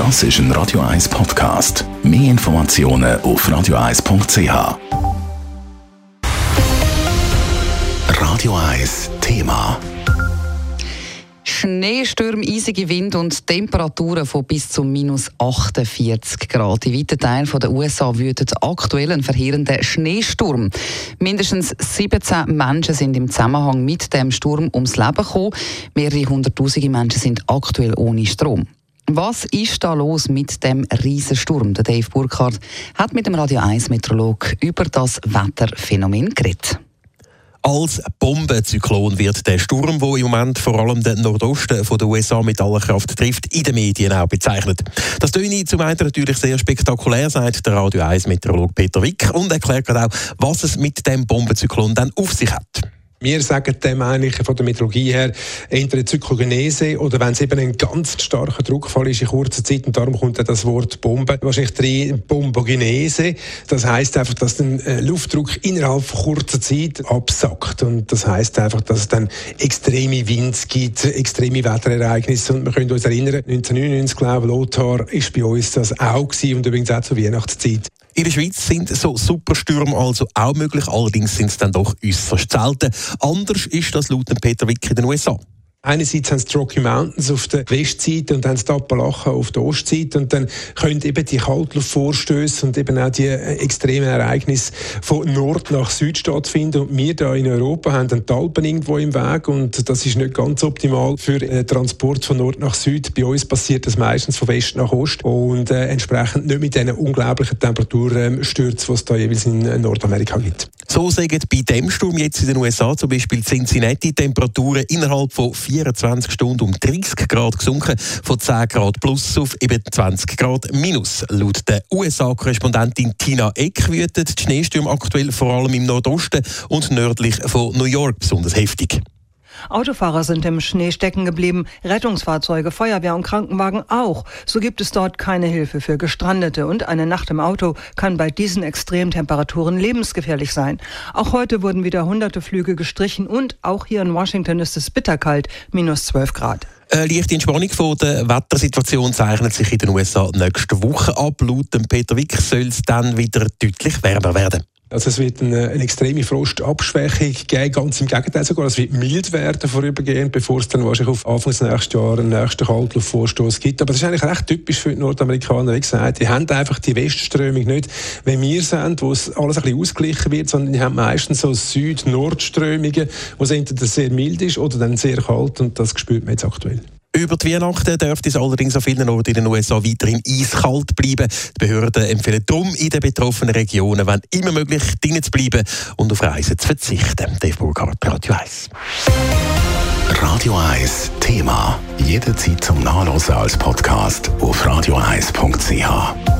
Das ist ein Radio 1 Podcast. Mehr Informationen auf radio1.ch. Radio 1 Thema. Schneestürme, eisige Wind und Temperaturen von bis zu minus 48 Grad. In weiten Teilen der USA wütet aktuell ein verheerender Schneesturm. Mindestens 17 Menschen sind im Zusammenhang mit dem Sturm ums Leben gekommen. Mehrere hunderttausende Menschen sind aktuell ohne Strom. Was ist da los mit dem Riesensturm? Der Dave Burkhardt hat mit dem Radio 1 Meteorolog über das Wetterphänomen geredet. Als Bombenzyklon wird der Sturm, der im Moment vor allem den Nordosten der USA mit aller Kraft trifft, in den Medien auch bezeichnet. Das töne zum einen natürlich sehr spektakulär, sagt der Radio 1 Meteorolog Peter Wick und erklärt auch, was es mit dem Bombenzyklon dann auf sich hat. Wir sagen dem eigentlich von der Meteorologie her entweder Zyklogenese oder wenn es eben ein ganz starker Druckfall ist in kurzer Zeit und darum kommt dann das Wort Bombe, wahrscheinlich drin Bombogenese. Das heißt einfach, dass der äh, Luftdruck innerhalb von kurzer Zeit absackt und das heißt einfach, dass es dann extreme Winds gibt, extreme Wetterereignisse und wir können uns erinnern, 1999 glaube ich, Lothar ist bei uns das auch gewesen und übrigens auch zur Weihnachtszeit. In der Schweiz sind so Superstürme also auch möglich, allerdings sind es dann doch äußerst selten. Anders ist das laut Peter Wick in den USA. Einerseits haben sie die Rocky Mountains auf der Westseite und dann die Appalachen auf der Ostseite und dann können eben die Kaltluftvorstöße und eben auch die äh, extremen Ereignisse von Nord nach Süd stattfinden und wir da in Europa haben dann die Alpen irgendwo im Weg und das ist nicht ganz optimal für den äh, Transport von Nord nach Süd. Bei uns passiert das meistens von West nach Ost und äh, entsprechend nicht mit diesen unglaublichen Temperaturstürzen, die es da jeweils in Nordamerika gibt. So sagen bei dem Sturm jetzt in den USA zum Beispiel Cincinnati Temperaturen innerhalb von 24 Stunden um 30 Grad gesunken, von 10 Grad plus auf eben 20 Grad minus. Laut der USA-Korrespondentin Tina Eck wütet die Schneestürme aktuell vor allem im Nordosten und nördlich von New York besonders heftig. Autofahrer sind im Schnee stecken geblieben, Rettungsfahrzeuge, Feuerwehr und Krankenwagen auch. So gibt es dort keine Hilfe für Gestrandete und eine Nacht im Auto kann bei diesen Extremtemperaturen lebensgefährlich sein. Auch heute wurden wieder hunderte Flüge gestrichen und auch hier in Washington ist es bitterkalt, minus 12 Grad. Eine leichte Entspannung von der Wettersituation zeichnet sich in den USA nächste Woche ab. Laut Peter Wick soll es dann wieder deutlich wärmer werden. Also es wird eine, eine extreme Frostabschwächung geben, ganz im Gegenteil sogar. Es wird mild werden vorübergehend, bevor es dann wahrscheinlich auf Anfang des nächsten Jahres einen nächsten Kaltluftvorstoß gibt. Aber das ist eigentlich recht typisch für die Nordamerikaner. Wie gesagt, die haben einfach die Westströmung nicht, wenn wir sind, wo es alles ein bisschen ausgeglichen wird, sondern die haben meistens so Süd-Nord-Strömungen, wo es entweder sehr mild ist oder dann sehr kalt und das spürt man jetzt aktuell. Über die Weihnachten dürfte es allerdings an vielen Orten in den USA weiterhin eiskalt bleiben. Die Behörden empfehlen darum, in den betroffenen Regionen, wenn immer möglich, drinnen zu bleiben und auf Reisen zu verzichten. Dave Burkhardt, Radio 1. Radio 1 Thema. Jederzeit zum Nachlesen als Podcast auf radio1.ch.